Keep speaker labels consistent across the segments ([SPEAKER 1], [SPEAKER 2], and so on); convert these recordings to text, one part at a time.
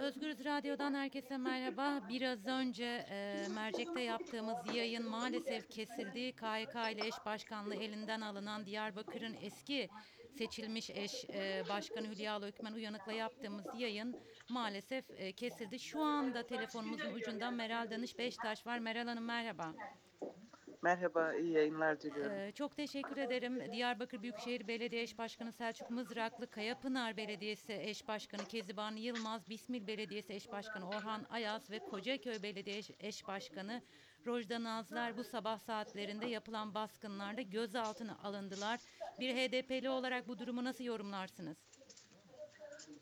[SPEAKER 1] Özgürüz Radyo'dan herkese merhaba. Biraz önce e, mercekte yaptığımız yayın maalesef kesildi. KYK ile eş başkanlığı elinden alınan Diyarbakır'ın eski seçilmiş eş e, başkanı Hülya Ökmen Uyanık'la yaptığımız yayın maalesef e, kesildi. Şu anda telefonumuzun ucunda Meral Danış Beştaş var. Meral Hanım merhaba.
[SPEAKER 2] Merhaba, iyi yayınlar diliyorum.
[SPEAKER 1] Ee, çok teşekkür ederim. Diyarbakır Büyükşehir Belediye Eş Başkanı Selçuk Mızraklı, Kayapınar Belediyesi Eş Başkanı Keziban Yılmaz, Bismil Belediyesi Eş Başkanı Orhan Ayaz ve Kocaköy Belediye Eş- Başkanı Rojda Nazlar bu sabah saatlerinde yapılan baskınlarda gözaltına alındılar. Bir HDP'li olarak bu durumu nasıl yorumlarsınız?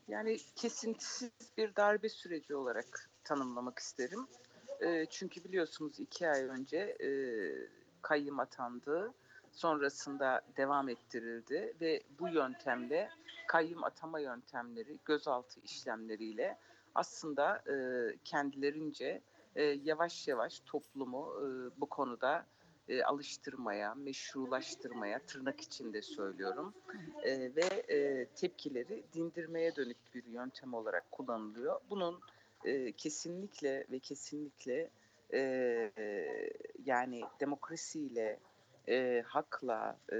[SPEAKER 2] Yani kesintisiz bir darbe süreci olarak tanımlamak isterim. E, çünkü biliyorsunuz iki ay önce e, kayyım atandı. Sonrasında devam ettirildi ve bu yöntemle kayyım atama yöntemleri gözaltı işlemleriyle aslında e, kendilerince e, yavaş yavaş toplumu e, bu konuda e, alıştırmaya, meşrulaştırmaya tırnak içinde söylüyorum e, ve e, tepkileri dindirmeye dönük bir yöntem olarak kullanılıyor. Bunun e, kesinlikle ve kesinlikle e, yani demokrasiyle, e, hakla, e,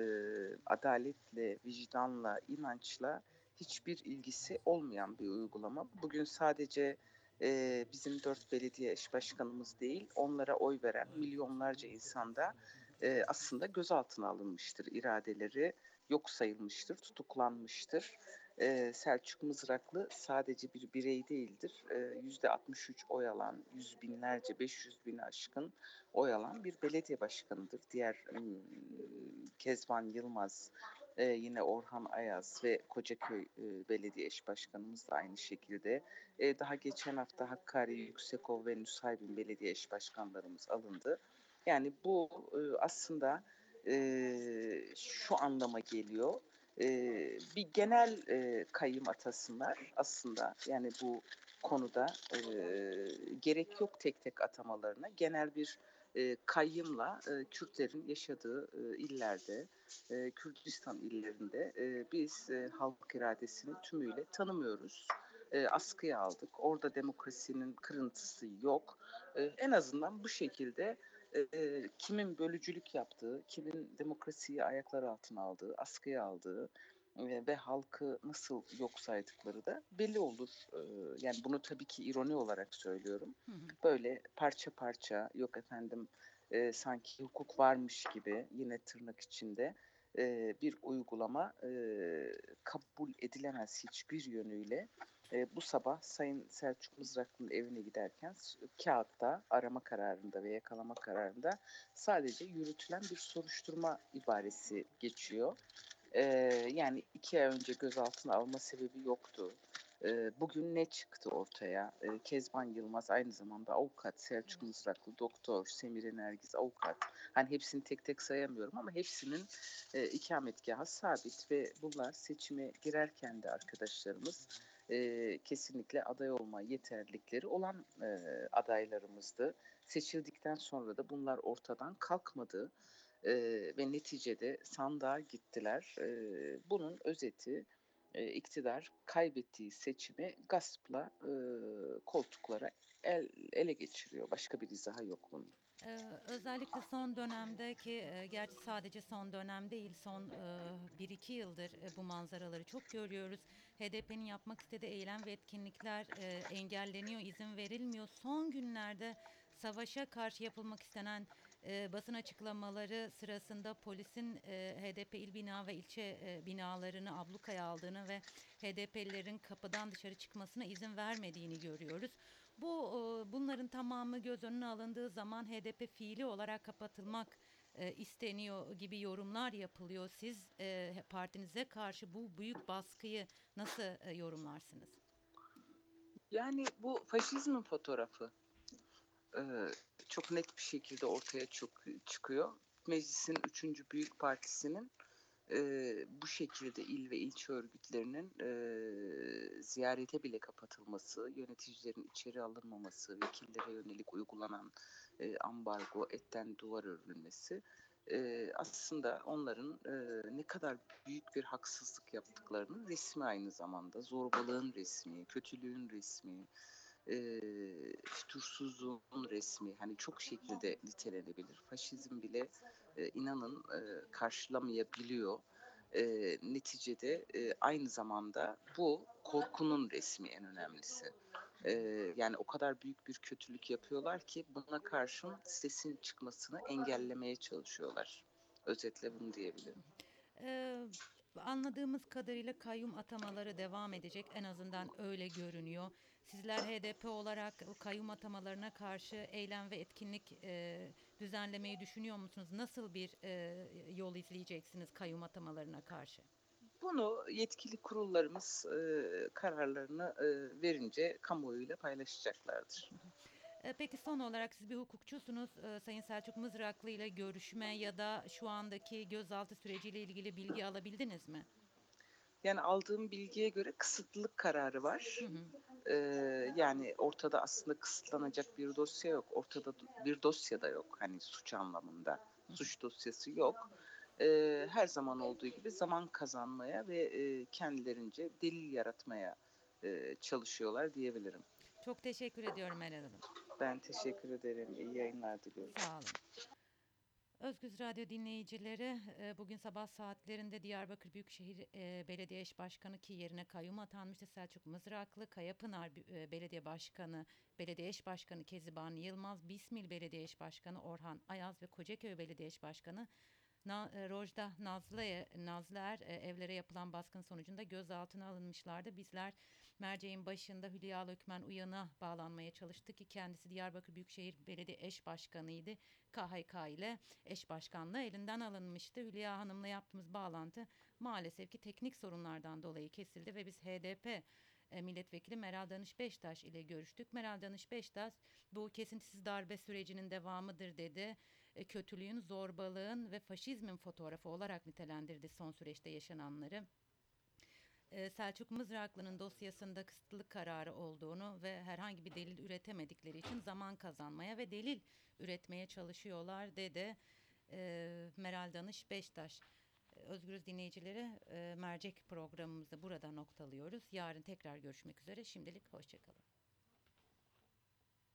[SPEAKER 2] adaletle, vicdanla, inançla hiçbir ilgisi olmayan bir uygulama. Bugün sadece e, bizim dört belediye eş başkanımız değil, onlara oy veren milyonlarca insanda e, aslında gözaltına alınmıştır iradeleri, yok sayılmıştır, tutuklanmıştır. E, Selçuk Mızraklı sadece bir birey değildir. Yüzde 63 oy alan, yüz binlerce, 500 bini aşkın oy alan bir belediye başkanıdır. Diğer Kezban Yılmaz, e, yine Orhan Ayaz ve Kocaköy e, Belediye Eş Başkanımız da aynı şekilde. E, daha geçen hafta Hakkari, Yüksekova ve Nusaybin Belediye Eş Başkanlarımız alındı. Yani bu aslında şu anlama geliyor. Bir genel kayyım atasınlar aslında. Yani bu konuda gerek yok tek tek atamalarına. Genel bir e, kayyımla e, Kürtlerin yaşadığı illerde, e, Kürdistan illerinde biz e, halk iradesini tümüyle tanımıyoruz. E, askıya aldık. Orada demokrasinin kırıntısı yok. En azından bu şekilde e, kimin bölücülük yaptığı, kimin demokrasiyi ayaklar altına aldığı, askıya aldığı e, ve halkı nasıl yok saydıkları da belli olur. E, yani bunu tabii ki ironi olarak söylüyorum.
[SPEAKER 1] Hı hı.
[SPEAKER 2] Böyle parça parça yok efendim e, sanki hukuk varmış gibi yine tırnak içinde e, bir uygulama e, kabul edilemez hiçbir yönüyle. E, bu sabah Sayın Selçuk Mızraklı'nın evine giderken kağıtta arama kararında ve yakalama kararında sadece yürütülen bir soruşturma ibaresi geçiyor. E, yani iki ay önce gözaltına alma sebebi yoktu. E, bugün ne çıktı ortaya? E, Kezban Yılmaz aynı zamanda avukat, Selçuk Mızraklı doktor, Semire Nergiz avukat. Hani hepsini tek tek sayamıyorum ama hepsinin e, ikametgahı sabit ve bunlar seçime girerken de arkadaşlarımız e, kesinlikle aday olma yeterlilikleri olan e, adaylarımızdı. Seçildikten sonra da bunlar ortadan kalkmadı e, ve neticede sandığa gittiler. E, bunun özeti e, iktidar kaybettiği seçimi gaspla e, koltuklara el, ele geçiriyor. Başka bir izahı yok bunun.
[SPEAKER 1] Ee, özellikle son dönemde ki e, gerçi sadece son dönem değil son e, 1-2 yıldır e, bu manzaraları çok görüyoruz. HDP'nin yapmak istediği eylem ve etkinlikler e, engelleniyor, izin verilmiyor. Son günlerde savaşa karşı yapılmak istenen e, basın açıklamaları sırasında polisin e, HDP il bina ve ilçe e, binalarını ablukaya aldığını ve HDP'lilerin kapıdan dışarı çıkmasına izin vermediğini görüyoruz. Bu e, bunların tamamı göz önüne alındığı zaman HDP fiili olarak kapatılmak e, isteniyor gibi yorumlar yapılıyor. Siz e, partinize karşı bu büyük baskıyı nasıl e, yorumlarsınız?
[SPEAKER 2] Yani bu faşizmin fotoğrafı e, çok net bir şekilde ortaya çok çıkıyor. Meclisin üçüncü büyük partisinin e, bu şekilde il ve ilçe örgütlerinin e, ziyarete bile kapatılması, yöneticilerin içeri alınmaması, vekillere yönelik uygulanan e, ambargo, etten duvar örülmesi e, aslında onların e, ne kadar büyük bir haksızlık yaptıklarının resmi aynı zamanda. Zorbalığın resmi, kötülüğün resmi, e, fütursuzluğun resmi. Hani çok şekilde nitelenebilir. Faşizm bile e, inanın e, karşılamayabiliyor. E, neticede e, aynı zamanda bu korkunun resmi en önemlisi. E, yani o kadar büyük bir kötülük yapıyorlar ki buna karşın sesin çıkmasını engellemeye çalışıyorlar. Özetle bunu diyebilirim.
[SPEAKER 1] Ee, anladığımız kadarıyla kayyum atamaları devam edecek. En azından öyle görünüyor. Sizler HDP olarak kayyum atamalarına karşı eylem ve etkinlik e, düzenlemeyi düşünüyor musunuz? Nasıl bir e, yol izleyeceksiniz kayyum atamalarına karşı?
[SPEAKER 2] Bunu yetkili kurullarımız e, kararlarını e, verince kamuoyuyla paylaşacaklardır.
[SPEAKER 1] E, Peki son olarak siz bir hukukçusunuz. E, Sayın Selçuk Mızraklı ile görüşme ya da şu andaki gözaltı süreciyle ilgili bilgi alabildiniz mi?
[SPEAKER 2] Yani aldığım bilgiye göre kısıtlılık kararı var.
[SPEAKER 1] Hı hı.
[SPEAKER 2] Ee, yani ortada aslında kısıtlanacak bir dosya yok. Ortada bir dosya da yok. Hani suç anlamında. Suç dosyası yok. Ee, her zaman olduğu gibi zaman kazanmaya ve e, kendilerince delil yaratmaya e, çalışıyorlar diyebilirim.
[SPEAKER 1] Çok teşekkür ediyorum Meral Hanım.
[SPEAKER 2] Ben teşekkür ederim. İyi yayınlar diliyorum.
[SPEAKER 1] Sağ olun. Özgüz Radyo dinleyicileri e, bugün sabah saatlerinde Diyarbakır Büyükşehir e, Belediye Eş Başkanı ki yerine kayyum atanmıştı Selçuk Mızraklı, Kayapınar e, Belediye Başkanı, Belediye Eş Başkanı Keziban Yılmaz, Bismil Belediye Eş Başkanı Orhan Ayaz ve Kocaköy Belediye Eş Başkanı Na, Rojda Nazlı'ya Nazlıer e, evlere yapılan baskın sonucunda gözaltına alınmışlardı. Bizler merceğin başında Hülya Lökmen Uyan'a bağlanmaya çalıştık ki kendisi Diyarbakır Büyükşehir Belediye Eş Başkanı'ydı. KHK ile eş başkanlığı elinden alınmıştı. Hülya Hanım'la yaptığımız bağlantı maalesef ki teknik sorunlardan dolayı kesildi ve biz HDP e, milletvekili Meral Danış Beştaş ile görüştük. Meral Danış Beştaş bu kesintisiz darbe sürecinin devamıdır dedi. E, kötülüğün, zorbalığın ve faşizmin fotoğrafı olarak nitelendirdi son süreçte yaşananları. E, Selçuk Mızraklı'nın dosyasında kısıtlılık kararı olduğunu ve herhangi bir delil üretemedikleri için zaman kazanmaya ve delil üretmeye çalışıyorlar dedi e, Meral Danış Beştaş. E, Özgürüz dinleyicileri e, mercek programımızı burada noktalıyoruz. Yarın tekrar görüşmek üzere. Şimdilik hoşçakalın.